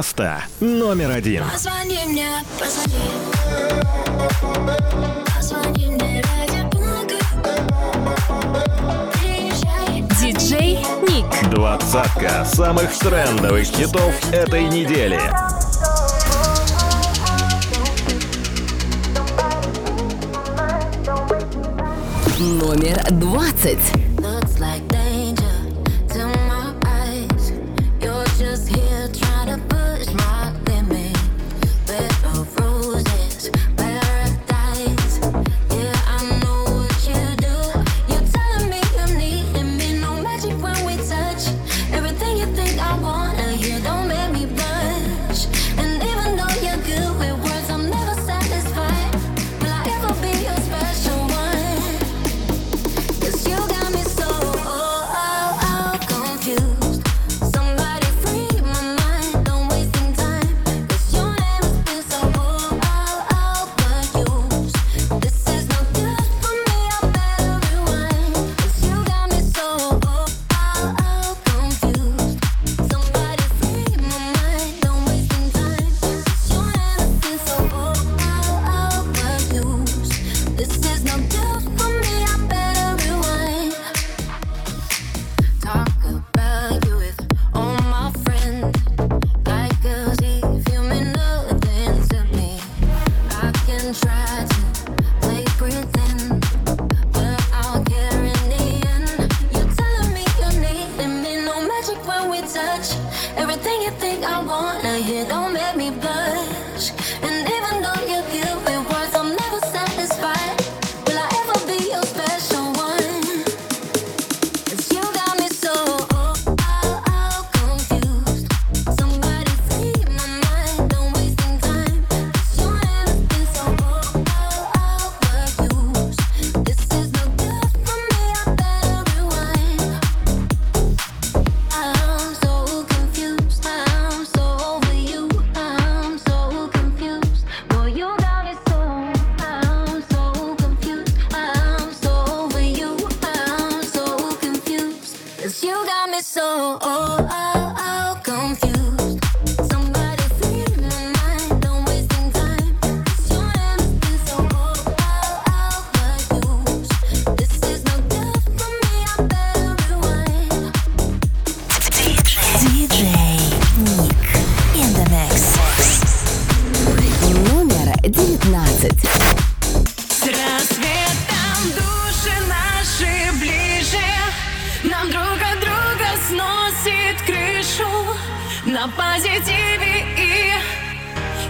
Место номер один. Позвони мне, позвони. Позвони мне. Диджей Ник. Двадцатка самых трендовых хитов этой недели. Номер двадцать.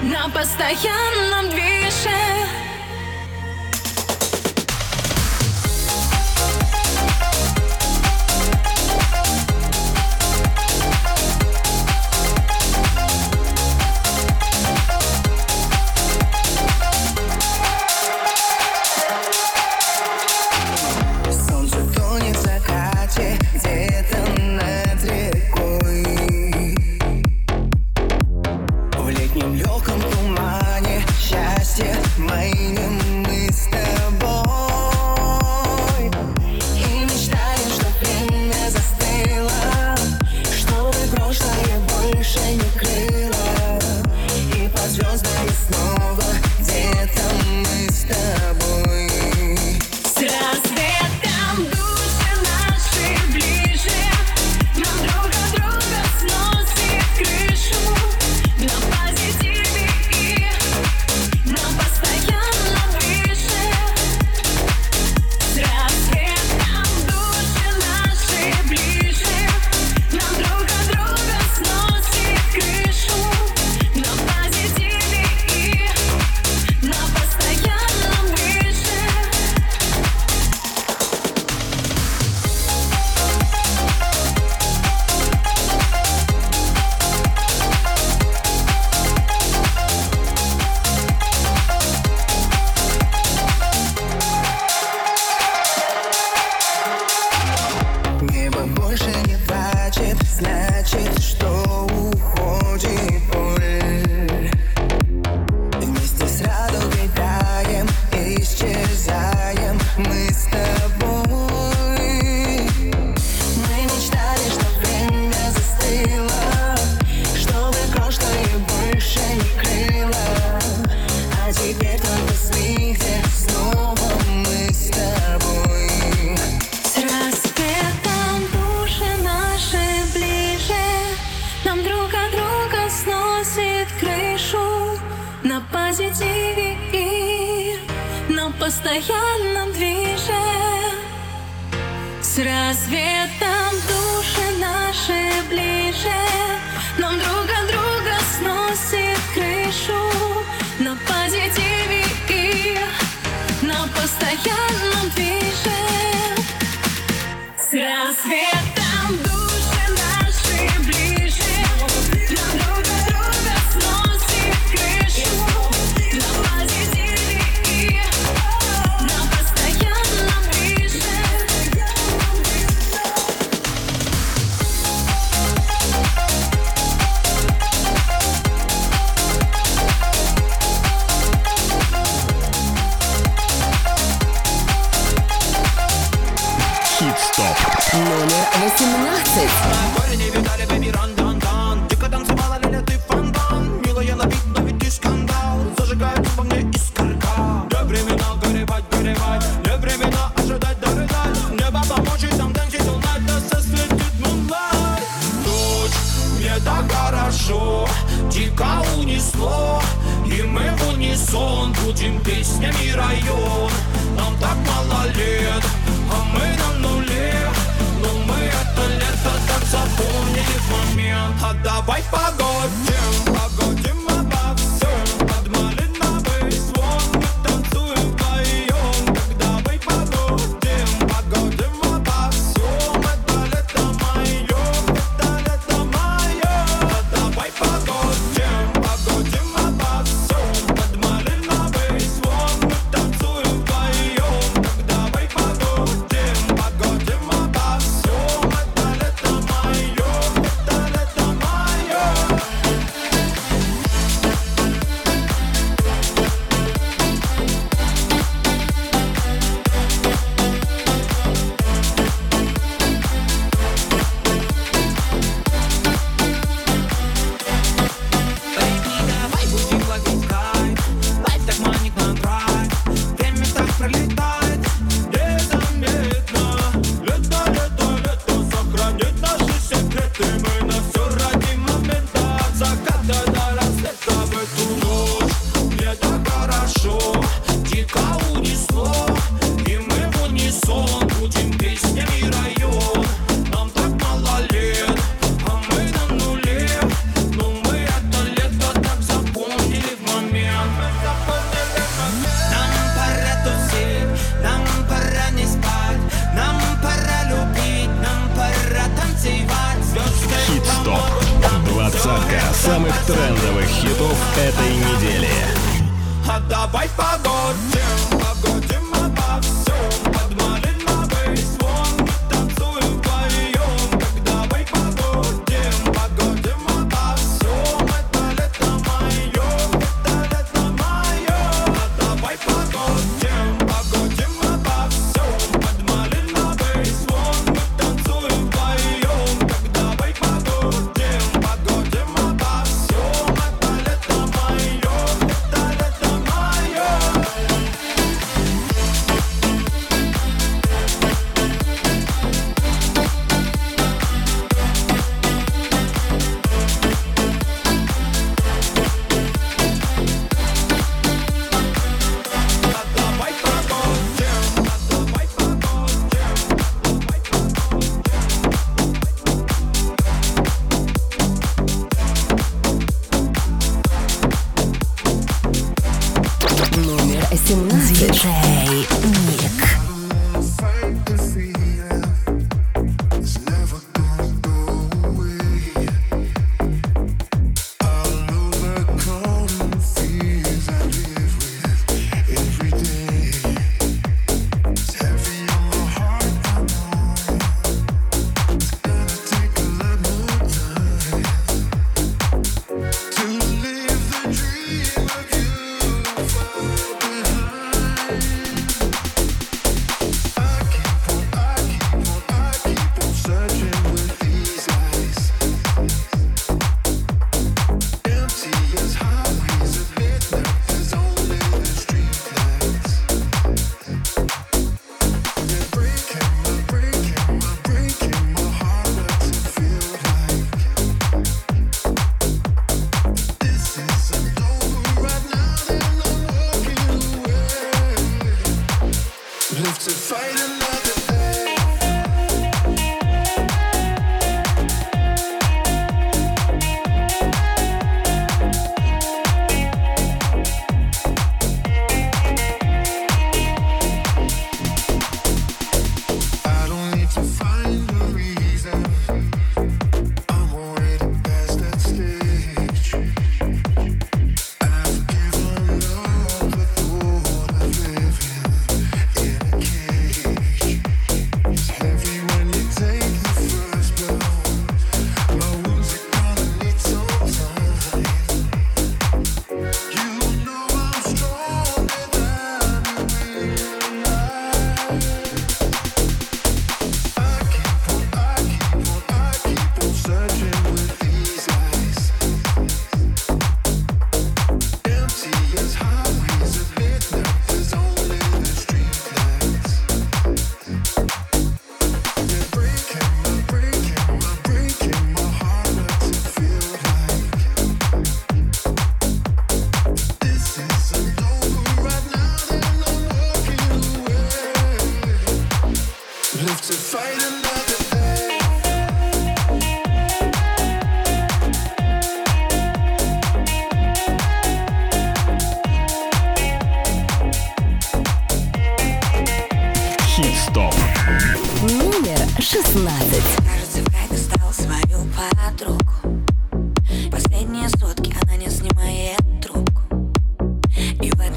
на постоянном движении.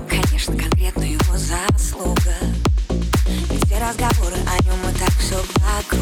Конечно, конкретно его заслуга. Ведь все разговоры о нем и так все благо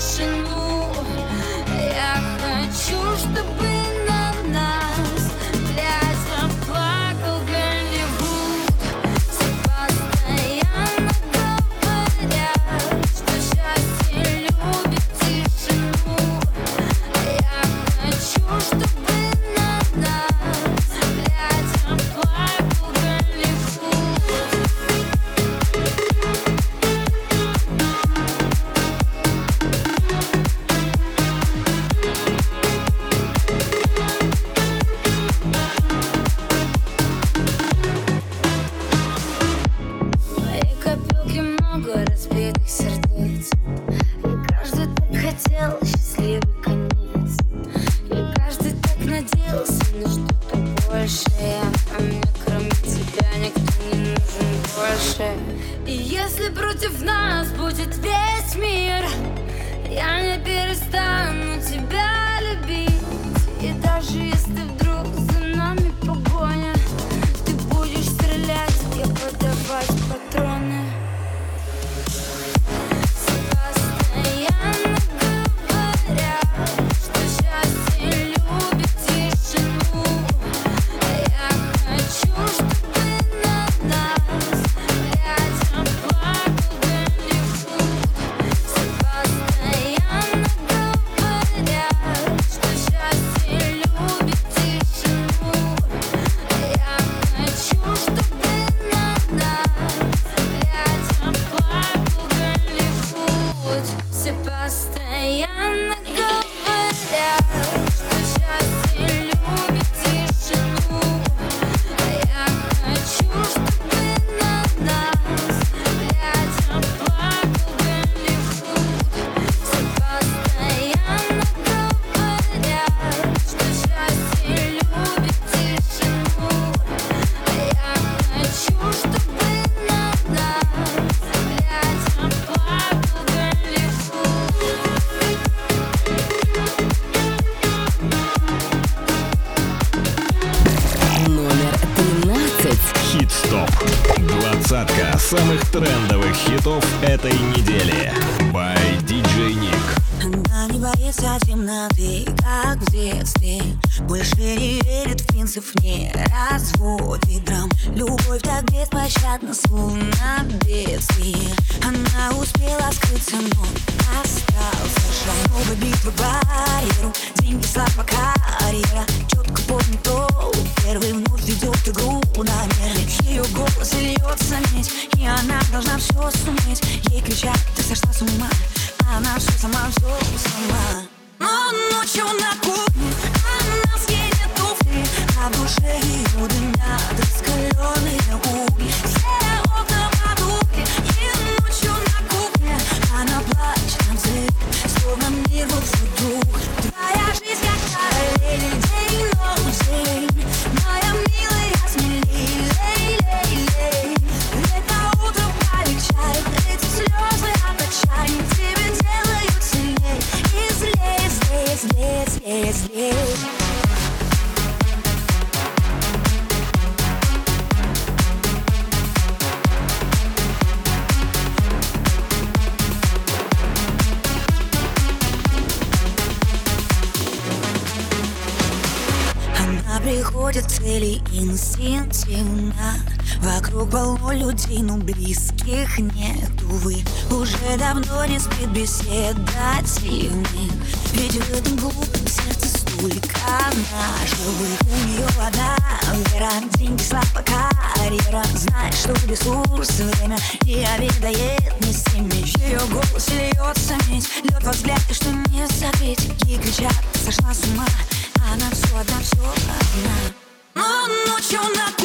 是你 хотели инстинктивно. Вокруг полно людей, но близких нет, увы Уже давно не спит беседа дивных Ведь в этом глупом сердце столько наживых У нее вода, вера, деньги, слава, карьера. Знает, что ресурс, время не обедает Не стремишь, ее голос льется медь Лед во взгляд, и что не закрыть И кричат, сошла с ума она все одна, все одна. you're not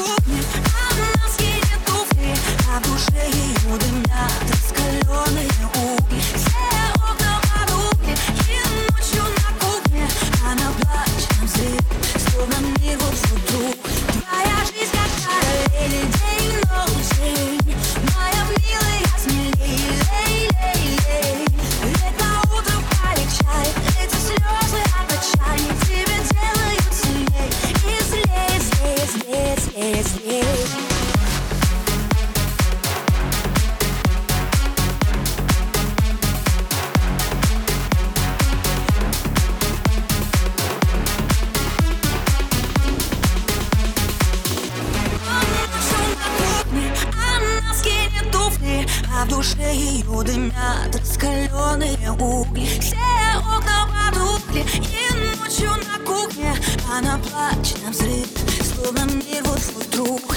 Она плачет на взрыв, словно мир вот-вот вдруг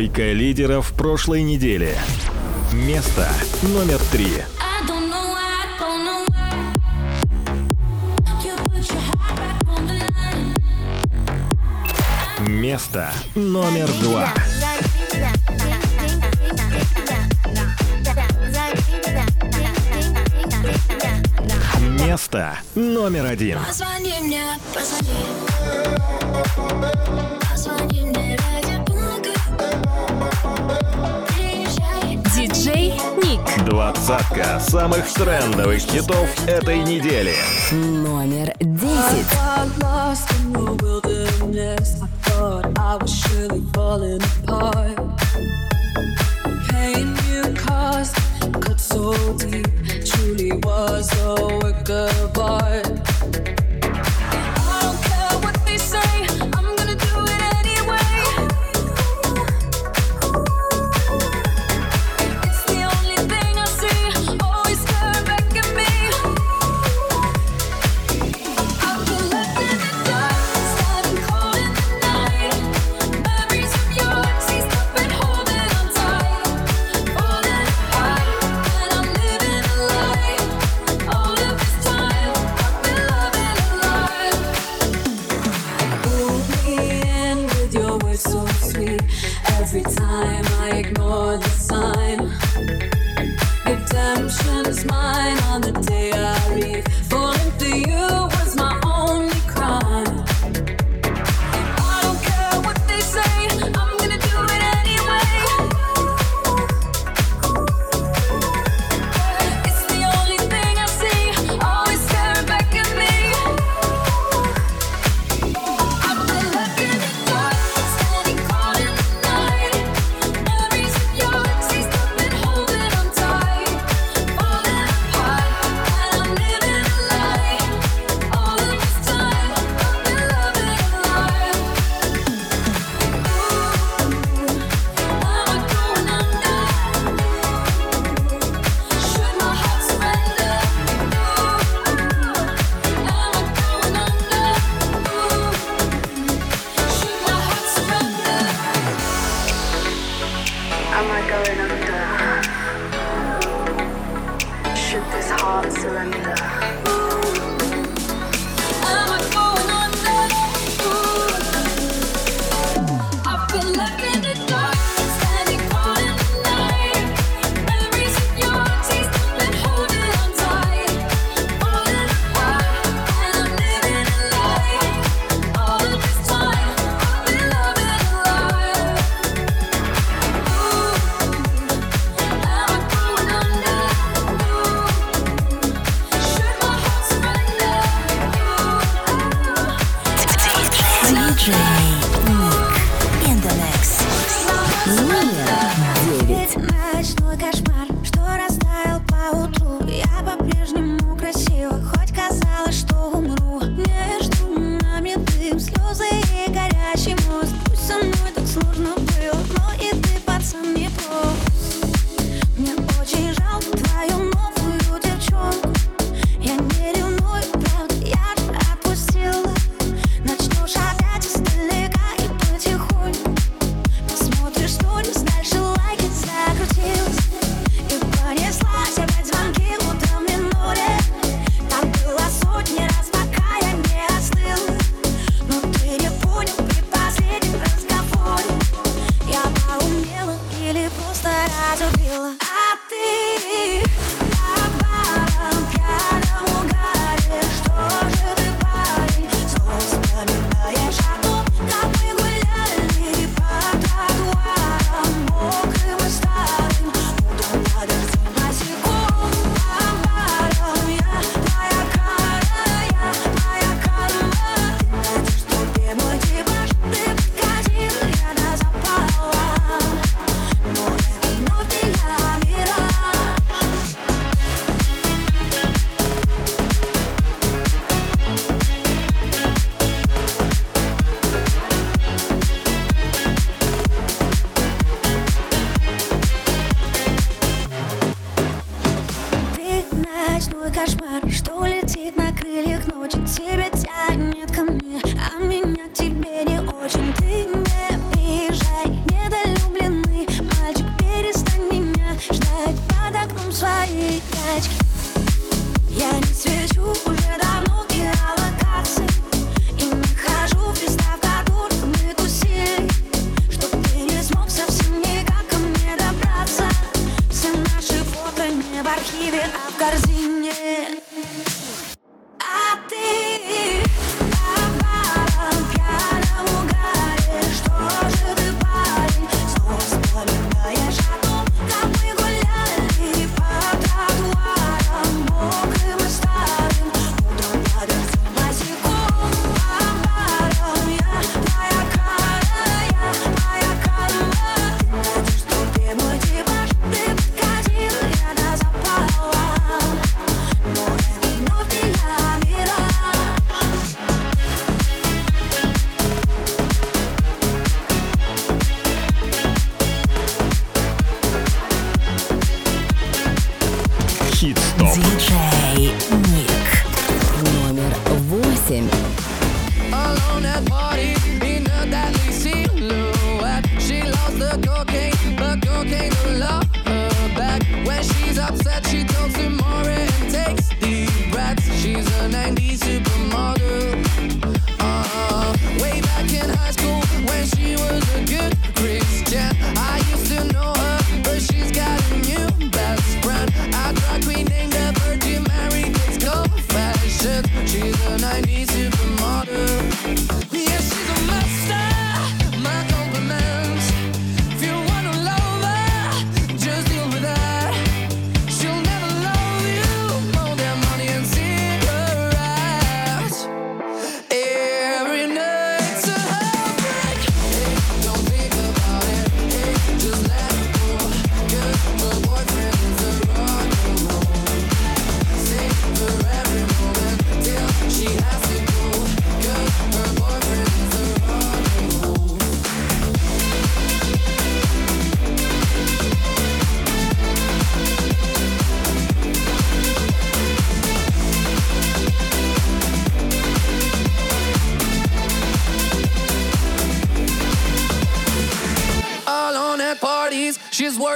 Тройка лидеров прошлой недели. Место номер три. Место номер два. Место номер один. Позвони мне, позвони. Позвони мне, Диджей Ник. Двадцатка самых трендовых хитов этой недели. Номер десять. сложно архиве, а в корзине.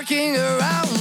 working around.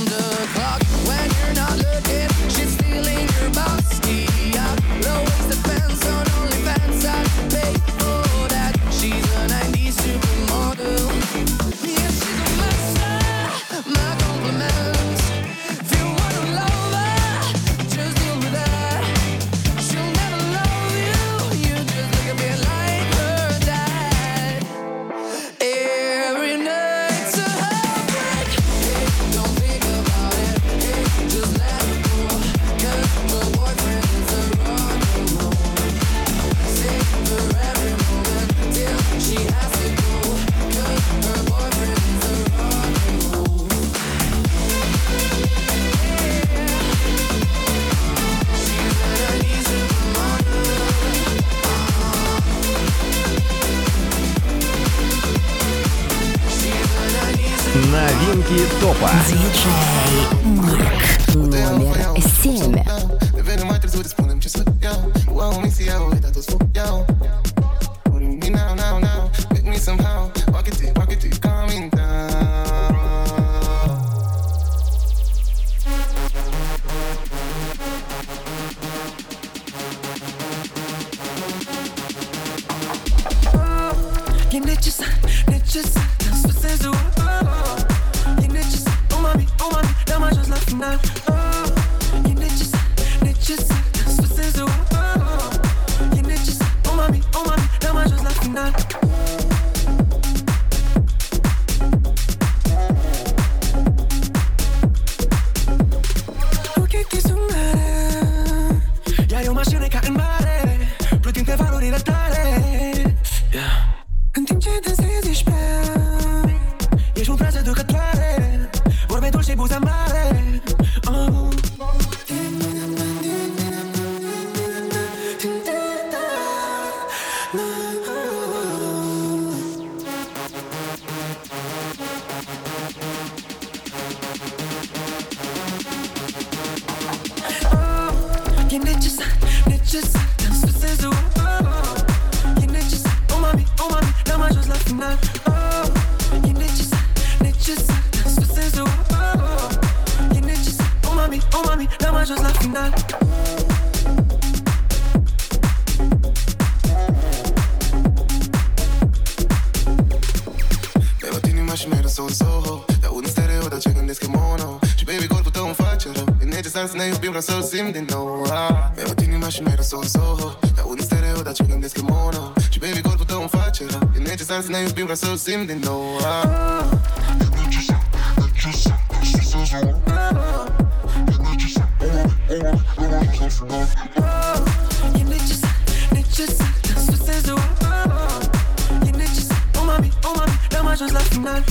magnetizar. Sim din nou ah. Mi-a inima mai mi-ai Soho Dar un stereo, dar ce gândesc în mono Și baby, corpul tău îmi face rău E necesar să ne iubim ca să o simt din nou ah. E necesar, necesar, necesar să o E necesar, e necesar să o E necesar, necesar să o E necesar, oh mami, oh mami N-am ajuns la final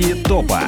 Новинки топа.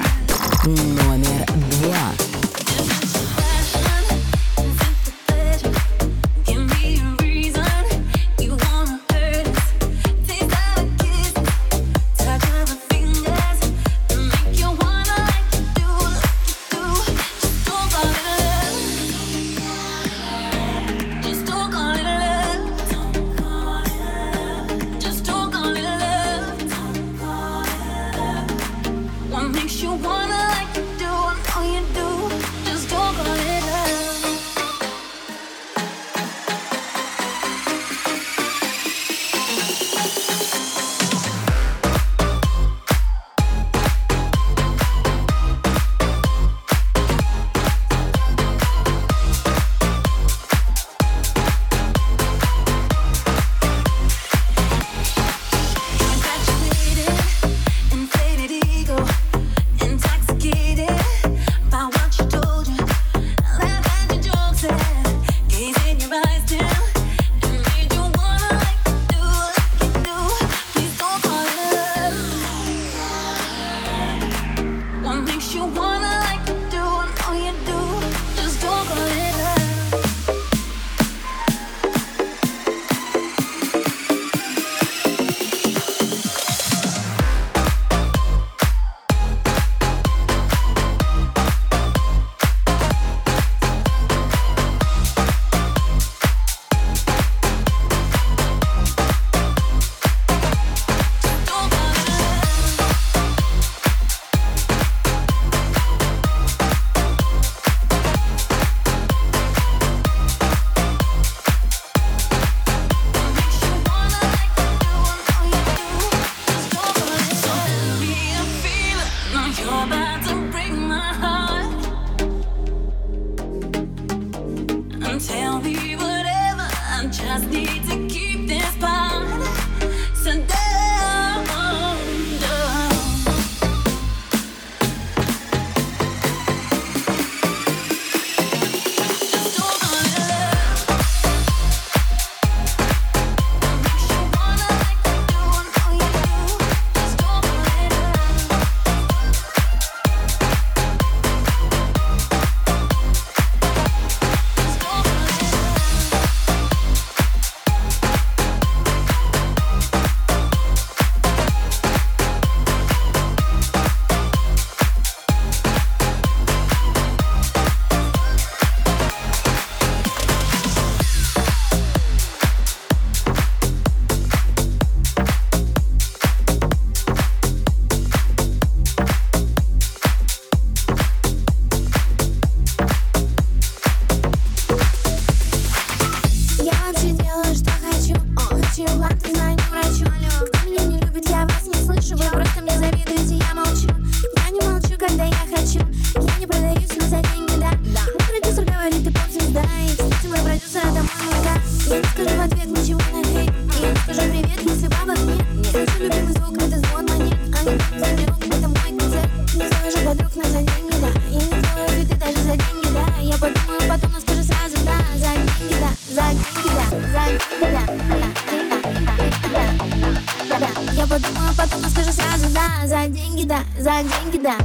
потом расскажу сразу, да, за деньги, да, за деньги, да.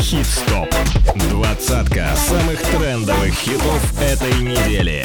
Хит-стоп. Двадцатка самых трендовых хитов этой недели.